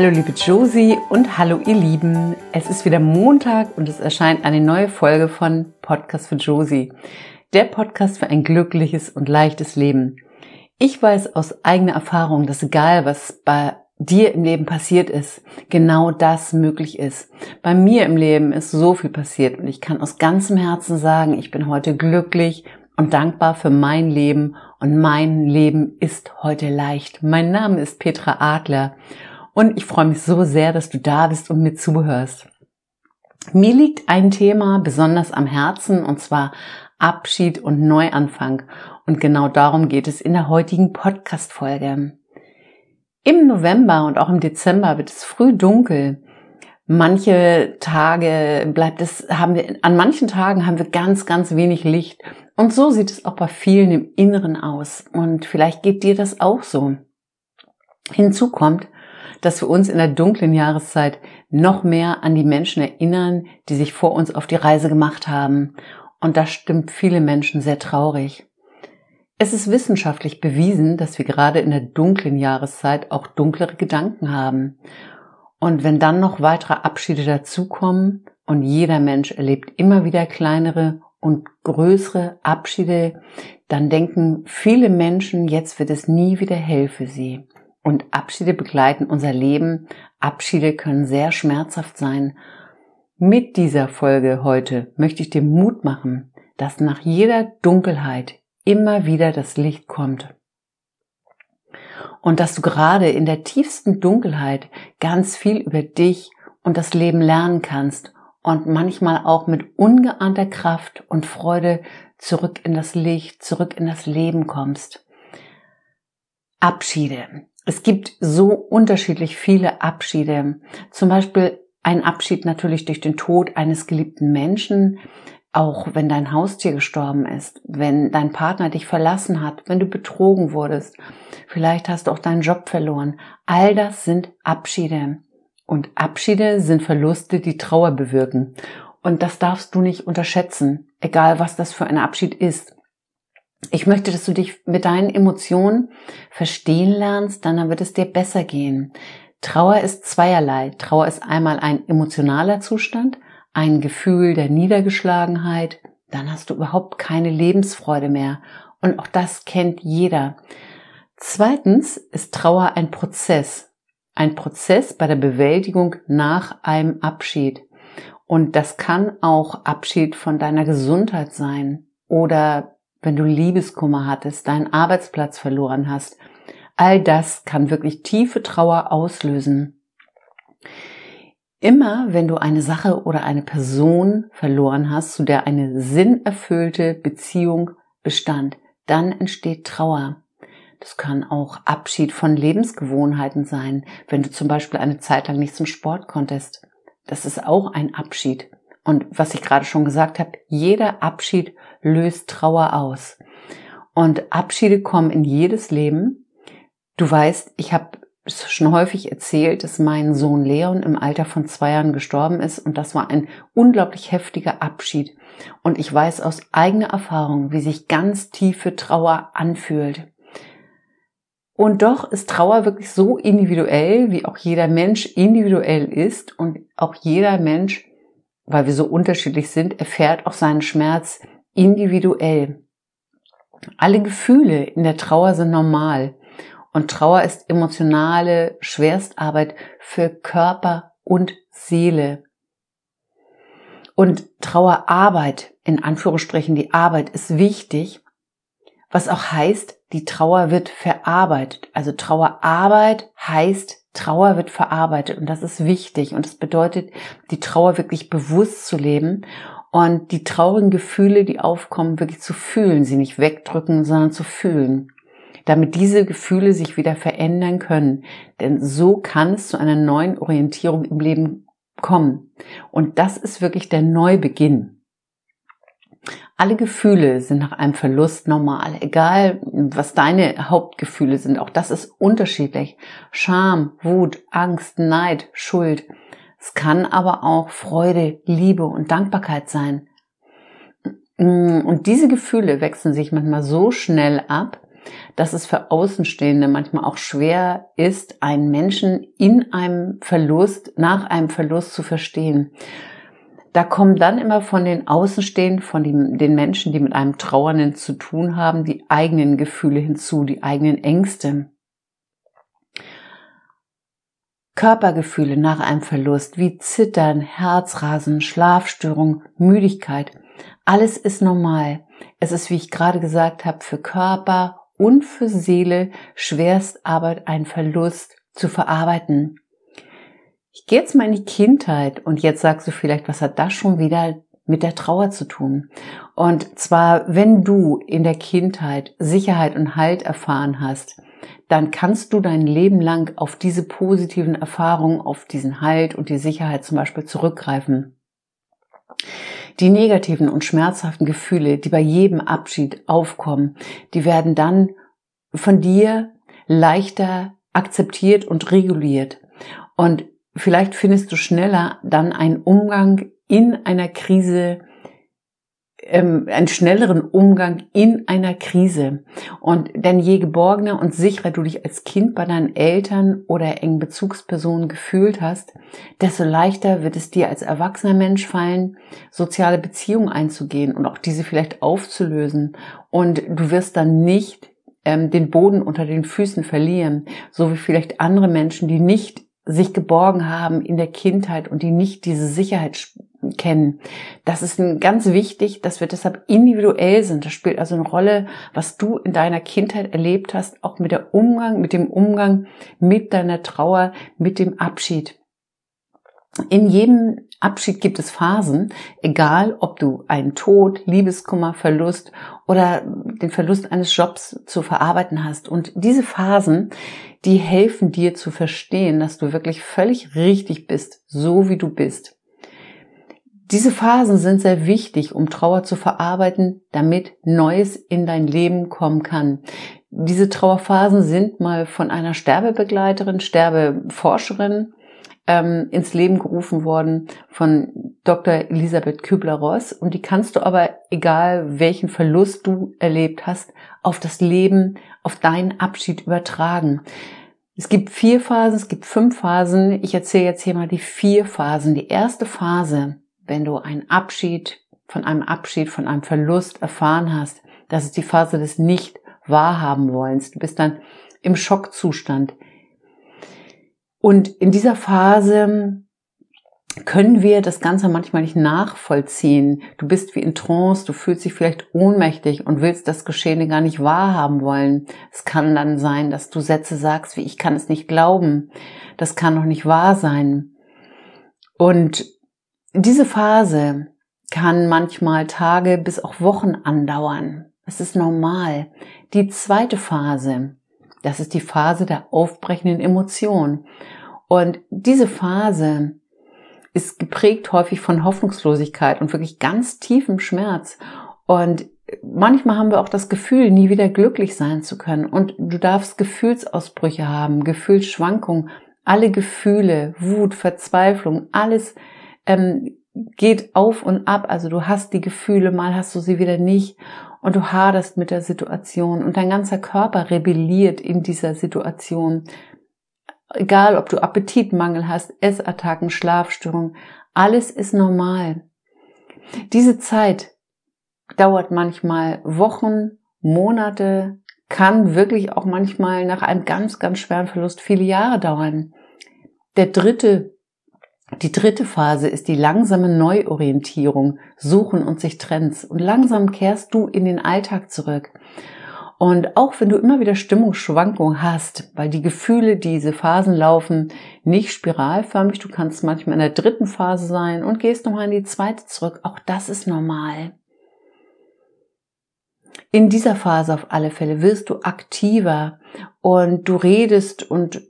Hallo liebe Josie und hallo ihr Lieben. Es ist wieder Montag und es erscheint eine neue Folge von Podcast für Josie. Der Podcast für ein glückliches und leichtes Leben. Ich weiß aus eigener Erfahrung, dass egal was bei dir im Leben passiert ist, genau das möglich ist. Bei mir im Leben ist so viel passiert und ich kann aus ganzem Herzen sagen, ich bin heute glücklich und dankbar für mein Leben und mein Leben ist heute leicht. Mein Name ist Petra Adler und ich freue mich so sehr, dass du da bist und mir zuhörst. Mir liegt ein Thema besonders am Herzen und zwar Abschied und Neuanfang. Und genau darum geht es in der heutigen Podcast-Folge. Im November und auch im Dezember wird es früh dunkel. Manche Tage bleibt es, haben wir, an manchen Tagen haben wir ganz, ganz wenig Licht. Und so sieht es auch bei vielen im Inneren aus. Und vielleicht geht dir das auch so. Hinzu kommt, dass wir uns in der dunklen Jahreszeit noch mehr an die Menschen erinnern, die sich vor uns auf die Reise gemacht haben. Und das stimmt viele Menschen sehr traurig. Es ist wissenschaftlich bewiesen, dass wir gerade in der dunklen Jahreszeit auch dunklere Gedanken haben. Und wenn dann noch weitere Abschiede dazukommen und jeder Mensch erlebt immer wieder kleinere und größere Abschiede, dann denken viele Menschen, jetzt wird es nie wieder hell für sie. Und Abschiede begleiten unser Leben. Abschiede können sehr schmerzhaft sein. Mit dieser Folge heute möchte ich dir Mut machen, dass nach jeder Dunkelheit immer wieder das Licht kommt. Und dass du gerade in der tiefsten Dunkelheit ganz viel über dich und das Leben lernen kannst und manchmal auch mit ungeahnter Kraft und Freude zurück in das Licht, zurück in das Leben kommst. Abschiede. Es gibt so unterschiedlich viele Abschiede. Zum Beispiel ein Abschied natürlich durch den Tod eines geliebten Menschen, auch wenn dein Haustier gestorben ist, wenn dein Partner dich verlassen hat, wenn du betrogen wurdest, vielleicht hast du auch deinen Job verloren. All das sind Abschiede. Und Abschiede sind Verluste, die Trauer bewirken. Und das darfst du nicht unterschätzen, egal was das für ein Abschied ist. Ich möchte, dass du dich mit deinen Emotionen verstehen lernst, dann wird es dir besser gehen. Trauer ist zweierlei. Trauer ist einmal ein emotionaler Zustand, ein Gefühl der Niedergeschlagenheit, dann hast du überhaupt keine Lebensfreude mehr. Und auch das kennt jeder. Zweitens ist Trauer ein Prozess. Ein Prozess bei der Bewältigung nach einem Abschied. Und das kann auch Abschied von deiner Gesundheit sein oder wenn du Liebeskummer hattest, deinen Arbeitsplatz verloren hast. All das kann wirklich tiefe Trauer auslösen. Immer wenn du eine Sache oder eine Person verloren hast, zu der eine sinnerfüllte Beziehung bestand, dann entsteht Trauer. Das kann auch Abschied von Lebensgewohnheiten sein, wenn du zum Beispiel eine Zeit lang nicht zum Sport konntest. Das ist auch ein Abschied. Und was ich gerade schon gesagt habe, jeder Abschied löst Trauer aus. Und Abschiede kommen in jedes Leben. Du weißt, ich habe schon häufig erzählt, dass mein Sohn Leon im Alter von zwei Jahren gestorben ist und das war ein unglaublich heftiger Abschied. Und ich weiß aus eigener Erfahrung, wie sich ganz tiefe Trauer anfühlt. Und doch ist Trauer wirklich so individuell, wie auch jeder Mensch individuell ist und auch jeder Mensch, weil wir so unterschiedlich sind, erfährt auch seinen Schmerz individuell. Alle Gefühle in der Trauer sind normal und Trauer ist emotionale Schwerstarbeit für Körper und Seele. Und Trauerarbeit, in Anführungsstrichen die Arbeit, ist wichtig, was auch heißt, die Trauer wird verarbeitet. Also Trauerarbeit heißt, Trauer wird verarbeitet und das ist wichtig und das bedeutet, die Trauer wirklich bewusst zu leben und die traurigen Gefühle, die aufkommen, wirklich zu fühlen, sie nicht wegdrücken, sondern zu fühlen, damit diese Gefühle sich wieder verändern können. Denn so kann es zu einer neuen Orientierung im Leben kommen. Und das ist wirklich der Neubeginn. Alle Gefühle sind nach einem Verlust normal, egal was deine Hauptgefühle sind. Auch das ist unterschiedlich. Scham, Wut, Angst, Neid, Schuld. Es kann aber auch Freude, Liebe und Dankbarkeit sein. Und diese Gefühle wechseln sich manchmal so schnell ab, dass es für Außenstehende manchmal auch schwer ist, einen Menschen in einem Verlust, nach einem Verlust zu verstehen. Da kommen dann immer von den Außenstehenden, von den Menschen, die mit einem Trauernden zu tun haben, die eigenen Gefühle hinzu, die eigenen Ängste. Körpergefühle nach einem Verlust wie Zittern, Herzrasen, Schlafstörung, Müdigkeit. Alles ist normal. Es ist, wie ich gerade gesagt habe, für Körper und für Seele Schwerstarbeit, ein Verlust zu verarbeiten. Ich gehe jetzt mal in die Kindheit und jetzt sagst du vielleicht, was hat das schon wieder mit der Trauer zu tun? Und zwar, wenn du in der Kindheit Sicherheit und Halt erfahren hast, dann kannst du dein Leben lang auf diese positiven Erfahrungen, auf diesen Halt und die Sicherheit zum Beispiel zurückgreifen. Die negativen und schmerzhaften Gefühle, die bei jedem Abschied aufkommen, die werden dann von dir leichter akzeptiert und reguliert. Und vielleicht findest du schneller dann einen Umgang in einer Krise, ähm, einen schnelleren Umgang in einer Krise. Und denn je geborgener und sicherer du dich als Kind bei deinen Eltern oder engen Bezugspersonen gefühlt hast, desto leichter wird es dir als erwachsener Mensch fallen, soziale Beziehungen einzugehen und auch diese vielleicht aufzulösen. Und du wirst dann nicht ähm, den Boden unter den Füßen verlieren, so wie vielleicht andere Menschen, die nicht sich geborgen haben in der Kindheit und die nicht diese Sicherheit kennen. Das ist ganz wichtig, dass wir deshalb individuell sind. Das spielt also eine Rolle, was du in deiner Kindheit erlebt hast, auch mit der Umgang, mit dem Umgang mit deiner Trauer, mit dem Abschied. In jedem Abschied gibt es Phasen, egal ob du einen Tod, Liebeskummer, Verlust oder den Verlust eines Jobs zu verarbeiten hast. Und diese Phasen, die helfen dir zu verstehen, dass du wirklich völlig richtig bist, so wie du bist. Diese Phasen sind sehr wichtig, um Trauer zu verarbeiten, damit Neues in dein Leben kommen kann. Diese Trauerphasen sind mal von einer Sterbebegleiterin, Sterbeforscherin ähm, ins Leben gerufen worden von Dr. Elisabeth Kübler-Ross. Und die kannst du aber, egal welchen Verlust du erlebt hast, auf das Leben, auf deinen Abschied übertragen. Es gibt vier Phasen, es gibt fünf Phasen. Ich erzähle jetzt hier mal die vier Phasen. Die erste Phase, wenn du einen Abschied, von einem Abschied, von einem Verlust erfahren hast, das ist die Phase des nicht wahrhaben wollens. Du bist dann im Schockzustand, und in dieser Phase können wir das Ganze manchmal nicht nachvollziehen. Du bist wie in Trance, du fühlst dich vielleicht ohnmächtig und willst das Geschehene gar nicht wahrhaben wollen. Es kann dann sein, dass du Sätze sagst wie ich kann es nicht glauben. Das kann doch nicht wahr sein. Und diese Phase kann manchmal Tage bis auch Wochen andauern. Es ist normal. Die zweite Phase, das ist die Phase der aufbrechenden Emotionen. Und diese Phase ist geprägt häufig von Hoffnungslosigkeit und wirklich ganz tiefem Schmerz. Und manchmal haben wir auch das Gefühl, nie wieder glücklich sein zu können. Und du darfst Gefühlsausbrüche haben, Gefühlsschwankungen, alle Gefühle, Wut, Verzweiflung, alles ähm, geht auf und ab. Also du hast die Gefühle, mal hast du sie wieder nicht und du haderst mit der Situation und dein ganzer Körper rebelliert in dieser Situation. Egal, ob du Appetitmangel hast, Essattacken, Schlafstörungen, alles ist normal. Diese Zeit dauert manchmal Wochen, Monate, kann wirklich auch manchmal nach einem ganz, ganz schweren Verlust viele Jahre dauern. Der dritte die dritte Phase ist die langsame Neuorientierung, Suchen und sich Trends. Und langsam kehrst du in den Alltag zurück. Und auch wenn du immer wieder Stimmungsschwankungen hast, weil die Gefühle, diese Phasen laufen nicht spiralförmig, du kannst manchmal in der dritten Phase sein und gehst nochmal in die zweite zurück. Auch das ist normal. In dieser Phase auf alle Fälle wirst du aktiver und du redest und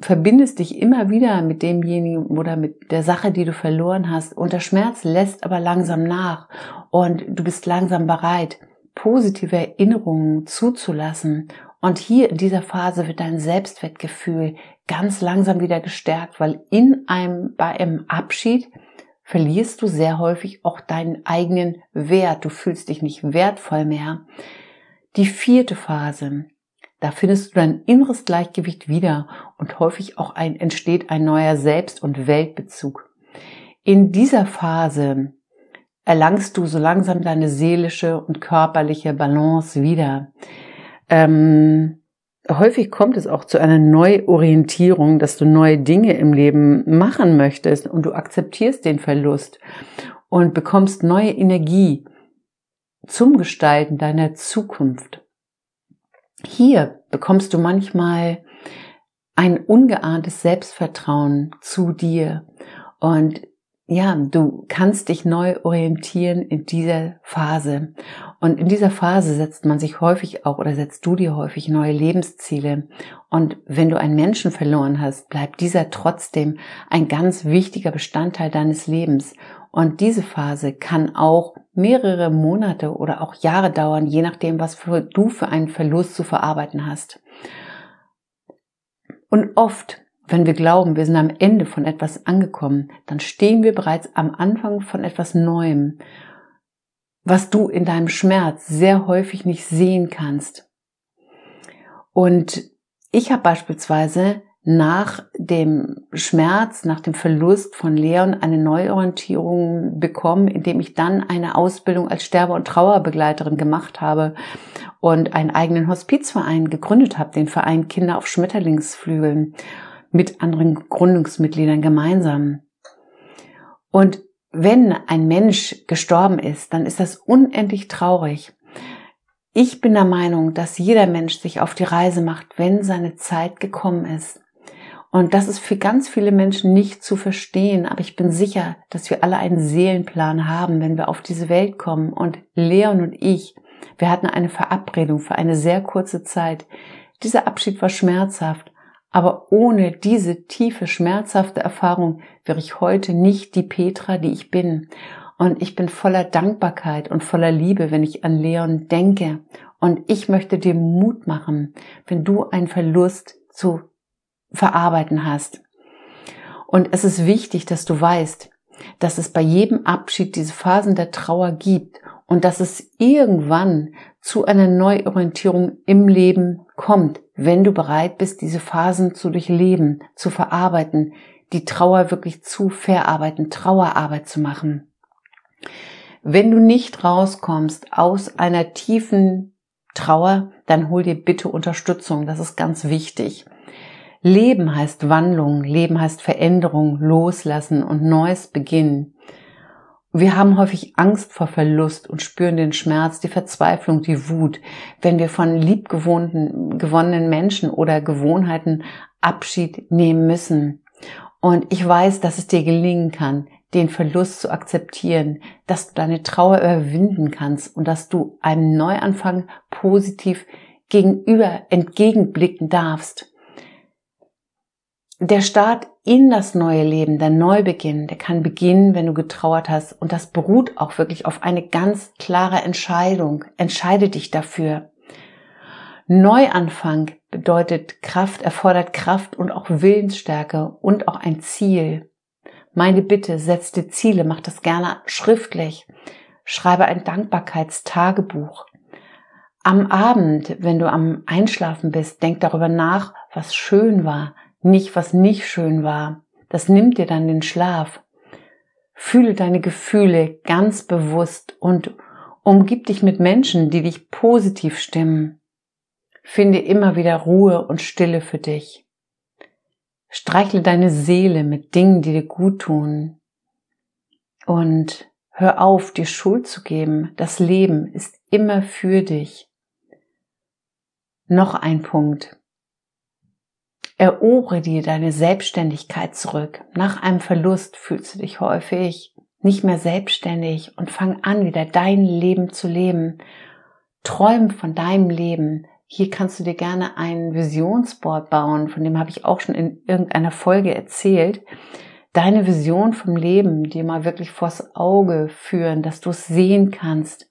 verbindest dich immer wieder mit demjenigen oder mit der Sache, die du verloren hast. Und der Schmerz lässt aber langsam nach und du bist langsam bereit, positive Erinnerungen zuzulassen. Und hier in dieser Phase wird dein Selbstwertgefühl ganz langsam wieder gestärkt, weil in einem, bei einem Abschied verlierst du sehr häufig auch deinen eigenen Wert. Du fühlst dich nicht wertvoll mehr. Die vierte Phase. Da findest du dein inneres Gleichgewicht wieder und häufig auch ein, entsteht ein neuer Selbst- und Weltbezug. In dieser Phase erlangst du so langsam deine seelische und körperliche Balance wieder. Ähm, häufig kommt es auch zu einer Neuorientierung, dass du neue Dinge im Leben machen möchtest und du akzeptierst den Verlust und bekommst neue Energie zum Gestalten deiner Zukunft. Hier bekommst du manchmal ein ungeahntes Selbstvertrauen zu dir und ja, du kannst dich neu orientieren in dieser Phase. Und in dieser Phase setzt man sich häufig auch oder setzt du dir häufig neue Lebensziele. Und wenn du einen Menschen verloren hast, bleibt dieser trotzdem ein ganz wichtiger Bestandteil deines Lebens. Und diese Phase kann auch mehrere Monate oder auch Jahre dauern, je nachdem, was für, du für einen Verlust zu verarbeiten hast. Und oft wenn wir glauben, wir sind am Ende von etwas angekommen, dann stehen wir bereits am Anfang von etwas Neuem, was du in deinem Schmerz sehr häufig nicht sehen kannst. Und ich habe beispielsweise nach dem Schmerz, nach dem Verlust von Leon eine Neuorientierung bekommen, indem ich dann eine Ausbildung als Sterbe- und Trauerbegleiterin gemacht habe und einen eigenen Hospizverein gegründet habe, den Verein Kinder auf Schmetterlingsflügeln mit anderen Gründungsmitgliedern gemeinsam. Und wenn ein Mensch gestorben ist, dann ist das unendlich traurig. Ich bin der Meinung, dass jeder Mensch sich auf die Reise macht, wenn seine Zeit gekommen ist. Und das ist für ganz viele Menschen nicht zu verstehen, aber ich bin sicher, dass wir alle einen Seelenplan haben, wenn wir auf diese Welt kommen. Und Leon und ich, wir hatten eine Verabredung für eine sehr kurze Zeit. Dieser Abschied war schmerzhaft, aber ohne diese tiefe, schmerzhafte Erfahrung wäre ich heute nicht die Petra, die ich bin. Und ich bin voller Dankbarkeit und voller Liebe, wenn ich an Leon denke. Und ich möchte dir Mut machen, wenn du einen Verlust zu verarbeiten hast. Und es ist wichtig, dass du weißt, dass es bei jedem Abschied diese Phasen der Trauer gibt und dass es irgendwann zu einer Neuorientierung im Leben kommt, wenn du bereit bist, diese Phasen zu durchleben, zu verarbeiten, die Trauer wirklich zu verarbeiten, Trauerarbeit zu machen. Wenn du nicht rauskommst aus einer tiefen Trauer, dann hol dir bitte Unterstützung, das ist ganz wichtig. Leben heißt Wandlung, Leben heißt Veränderung, Loslassen und Neues beginnen. Wir haben häufig Angst vor Verlust und spüren den Schmerz, die Verzweiflung, die Wut, wenn wir von liebgewohnten, gewonnenen Menschen oder Gewohnheiten Abschied nehmen müssen. Und ich weiß, dass es dir gelingen kann, den Verlust zu akzeptieren, dass du deine Trauer überwinden kannst und dass du einem Neuanfang positiv gegenüber entgegenblicken darfst der Start in das neue Leben, der Neubeginn, der kann beginnen, wenn du getrauert hast. Und das beruht auch wirklich auf eine ganz klare Entscheidung. Entscheide dich dafür. Neuanfang bedeutet Kraft, erfordert Kraft und auch Willensstärke und auch ein Ziel. Meine Bitte, setz dir Ziele, mach das gerne schriftlich. Schreibe ein Dankbarkeitstagebuch. Am Abend, wenn du am Einschlafen bist, denk darüber nach, was schön war, nicht, was nicht schön war. Das nimmt dir dann den Schlaf. Fühle deine Gefühle ganz bewusst und umgib dich mit Menschen, die dich positiv stimmen. Finde immer wieder Ruhe und Stille für dich. Streichle deine Seele mit Dingen, die dir gut tun. Und hör auf, dir Schuld zu geben. Das Leben ist immer für dich. Noch ein Punkt. Erobere dir deine Selbstständigkeit zurück. Nach einem Verlust fühlst du dich häufig nicht mehr selbstständig und fang an, wieder dein Leben zu leben. Träum von deinem Leben. Hier kannst du dir gerne ein Visionsboard bauen, von dem habe ich auch schon in irgendeiner Folge erzählt. Deine Vision vom Leben dir mal wirklich vors Auge führen, dass du es sehen kannst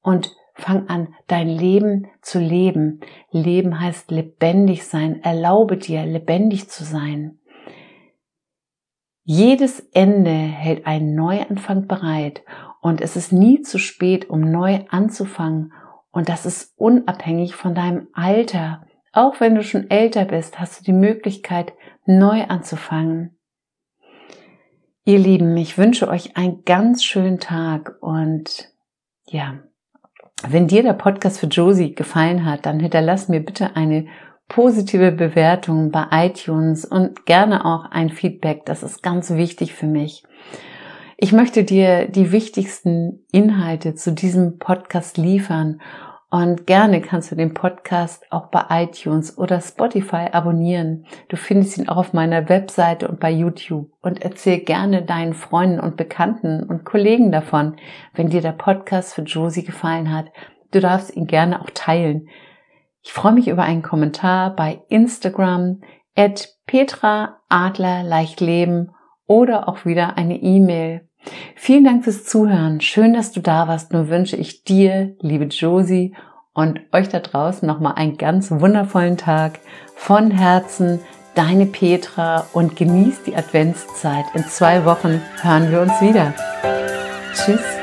und Fang an, dein Leben zu leben. Leben heißt lebendig sein. Erlaube dir, lebendig zu sein. Jedes Ende hält einen Neuanfang bereit und es ist nie zu spät, um neu anzufangen Und das ist unabhängig von deinem Alter. Auch wenn du schon älter bist, hast du die Möglichkeit, neu anzufangen. Ihr Lieben, ich wünsche euch einen ganz schönen Tag und ja, wenn dir der Podcast für Josie gefallen hat, dann hinterlass mir bitte eine positive Bewertung bei iTunes und gerne auch ein Feedback. Das ist ganz wichtig für mich. Ich möchte dir die wichtigsten Inhalte zu diesem Podcast liefern und gerne kannst du den Podcast auch bei iTunes oder Spotify abonnieren. Du findest ihn auch auf meiner Webseite und bei YouTube. Und erzähl gerne deinen Freunden und Bekannten und Kollegen davon, wenn dir der Podcast für Josie gefallen hat. Du darfst ihn gerne auch teilen. Ich freue mich über einen Kommentar bei Instagram at Petra Adler Leichtleben oder auch wieder eine E-Mail Vielen Dank fürs Zuhören. Schön, dass du da warst. Nur wünsche ich dir, liebe Josie, und euch da draußen nochmal einen ganz wundervollen Tag. Von Herzen, deine Petra und genießt die Adventszeit. In zwei Wochen hören wir uns wieder. Tschüss.